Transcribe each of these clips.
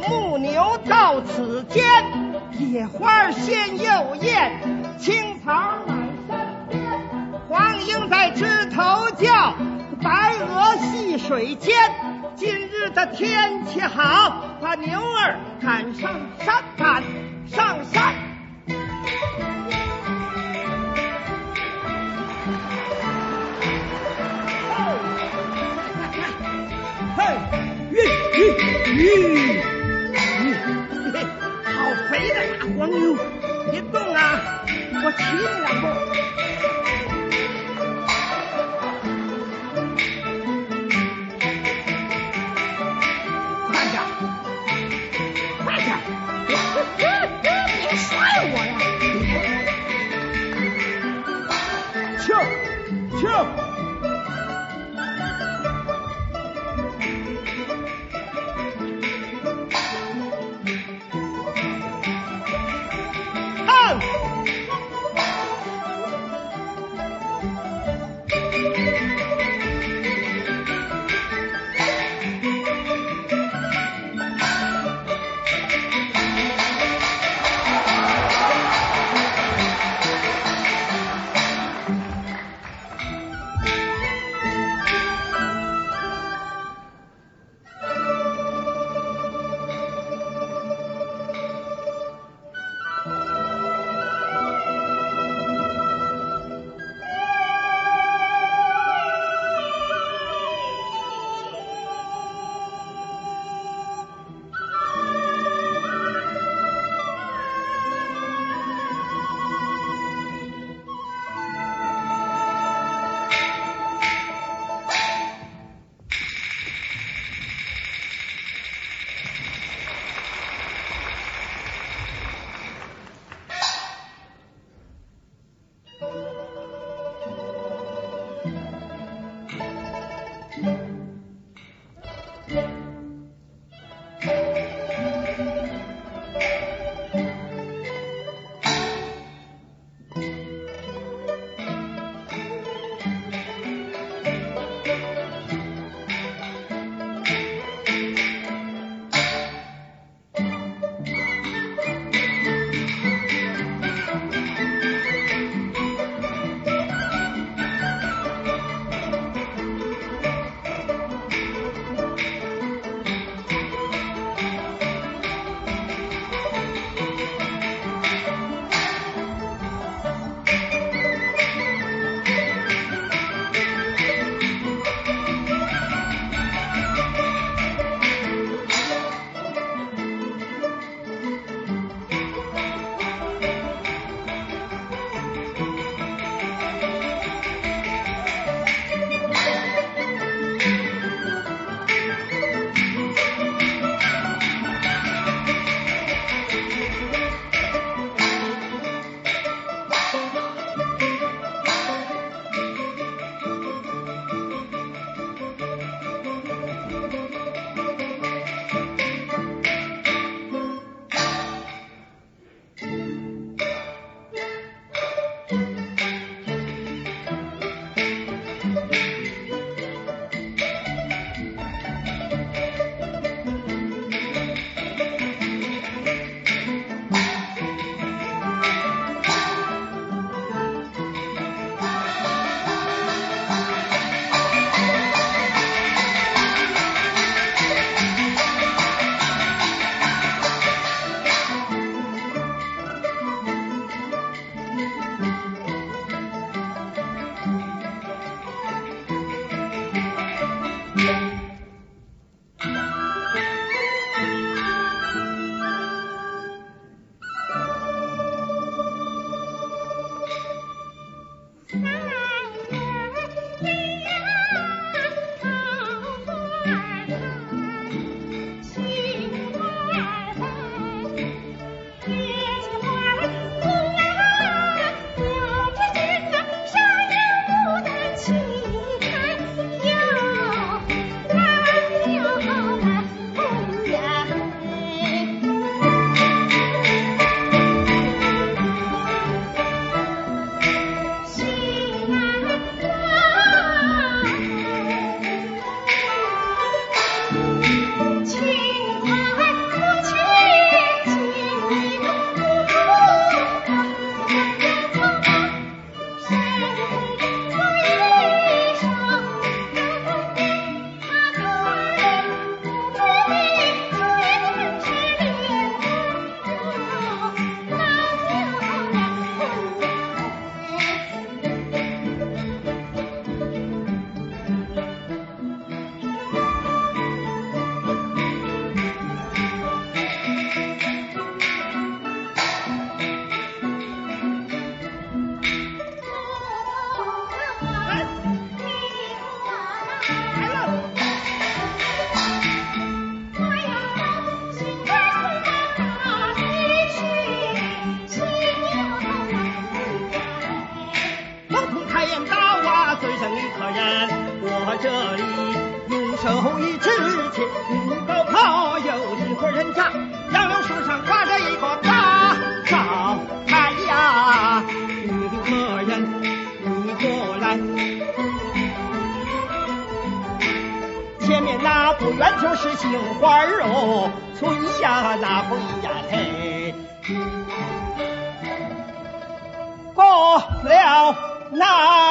牧牛到此间，野花鲜又艳，青草满山边。黄莺在枝头叫，白鹅戏水间。今日的天气好，把牛儿赶上山，赶上山。嘿，吁吁吁！好肥的大黄牛，别动啊，我骑你两是杏花肉，春夏那会呀嘿，过了那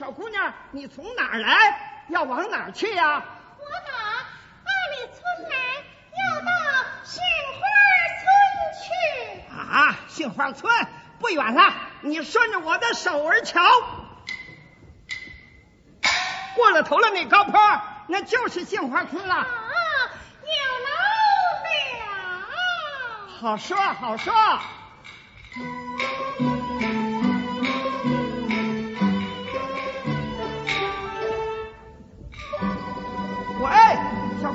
小姑娘，你从哪儿来？要往哪儿去呀？我打二里村来，要到杏花村去。啊，杏花村不远了，你顺着我的手儿瞧，过了头了那高坡，那就是杏花村了。啊，有楼了。好说好说。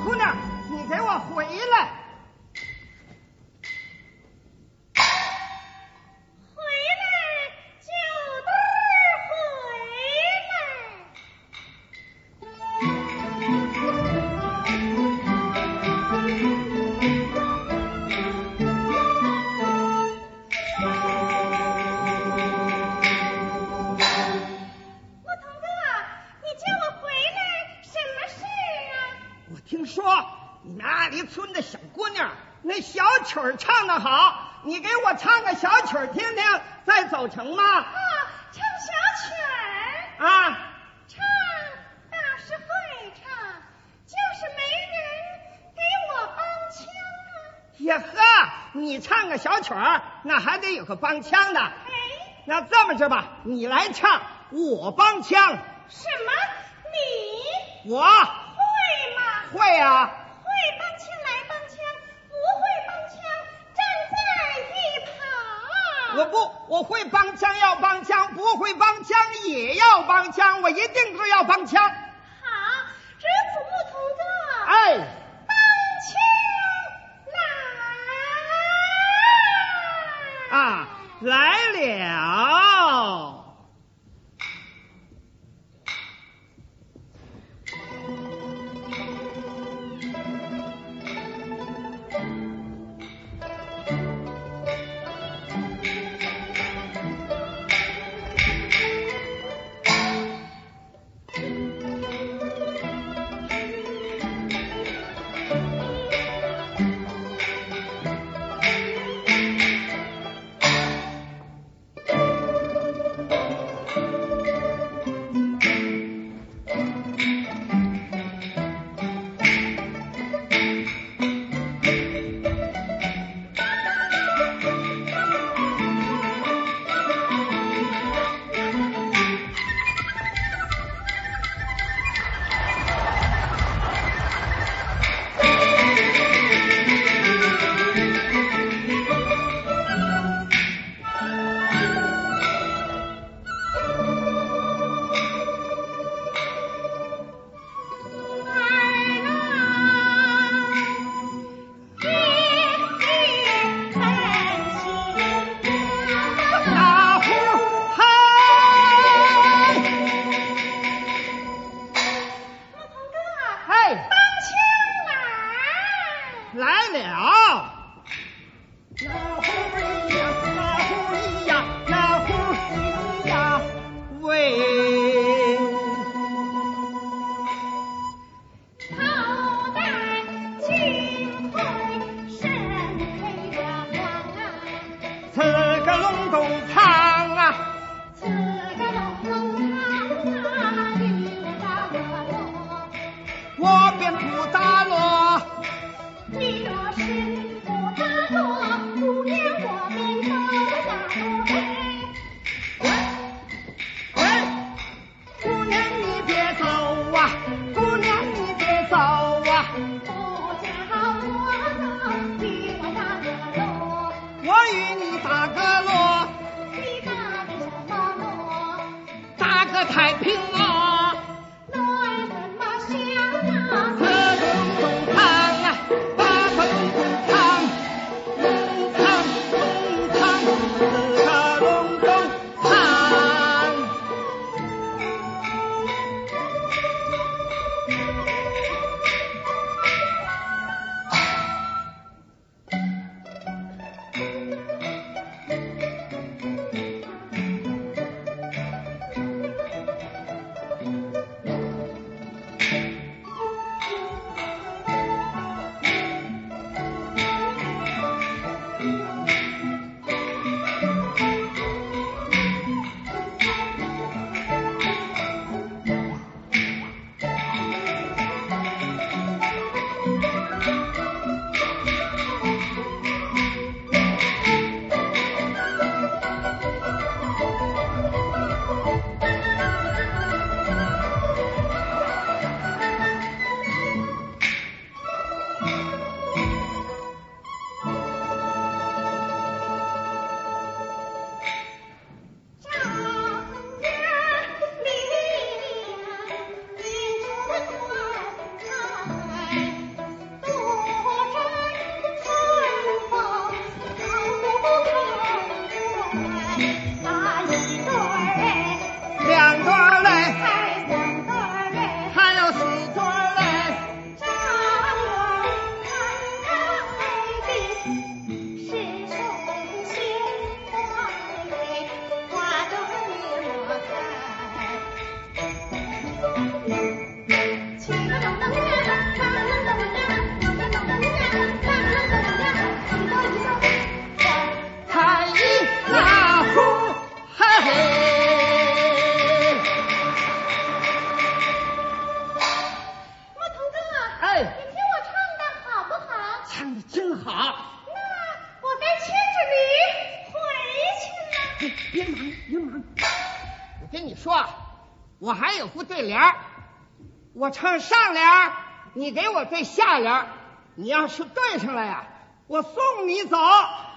姑娘，你给我回来！那还得有个帮腔的。哎，那这么着吧，你来唱，我帮腔。什么？你？我会吗？会啊。我不，我会帮腔要帮腔，不会帮腔也要帮腔，我一定是要帮腔。好，这子木同志。哎，帮腔来，了。我唱上联，你给我对下联。你要是对上了呀，我送你走。啊，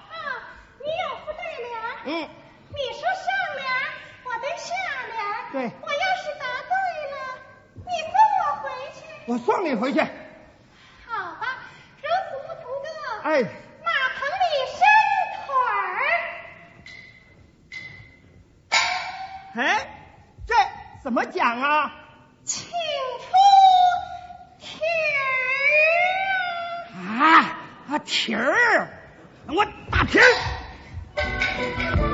你有不对联？嗯。你说上联，我对下联。对。我要是答对了，你送我回去。我送你回去。好吧，如此不图的。哎。马棚里伸腿儿。哎，这怎么讲啊？啊啊蹄儿我打皮儿。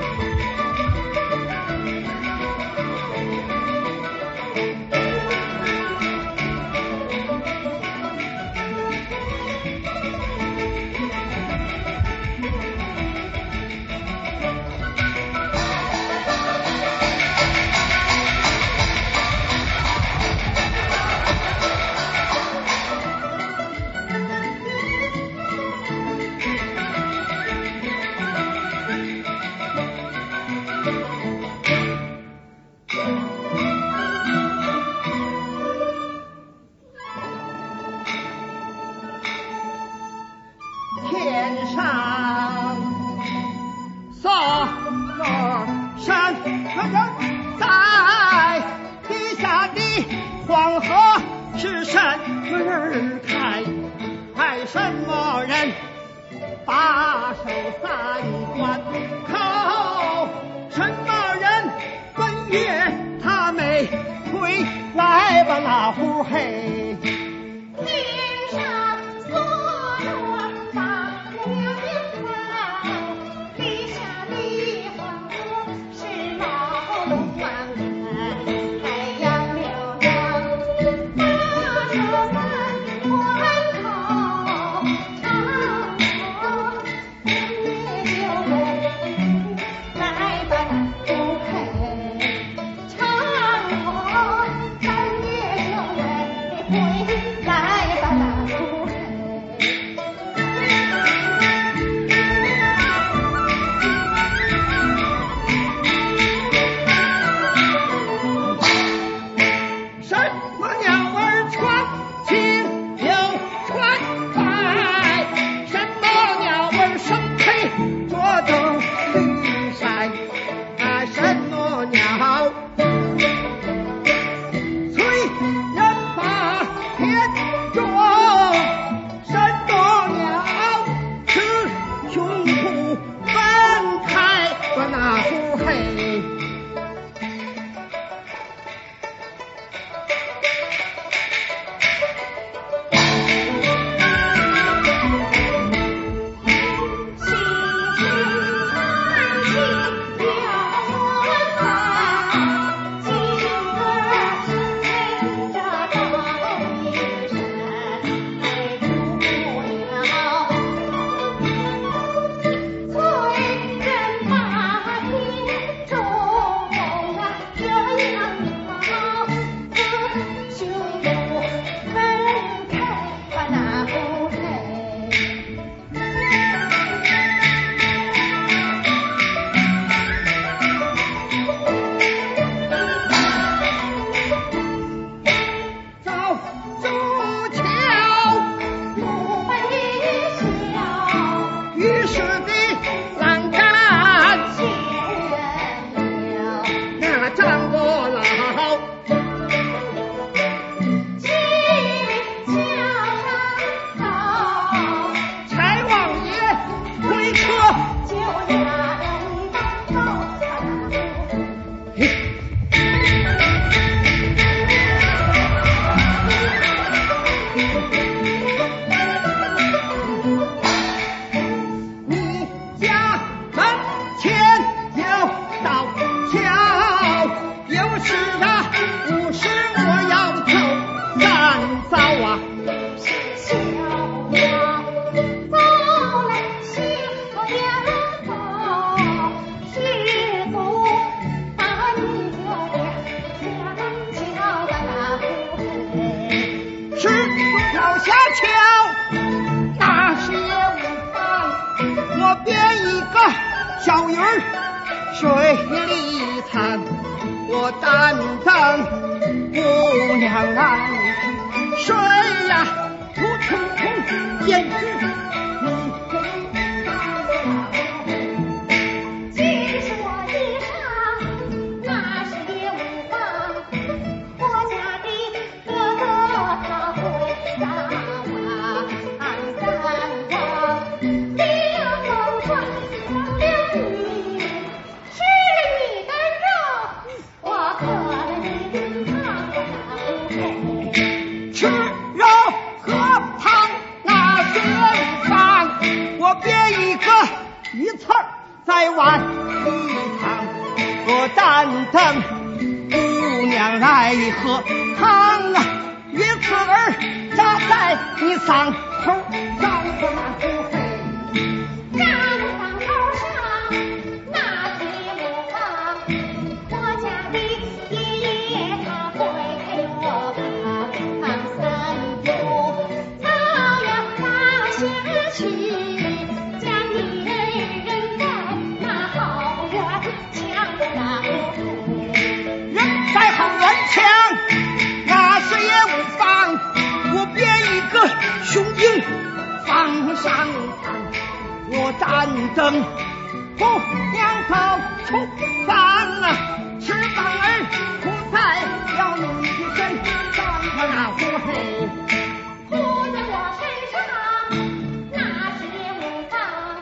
通，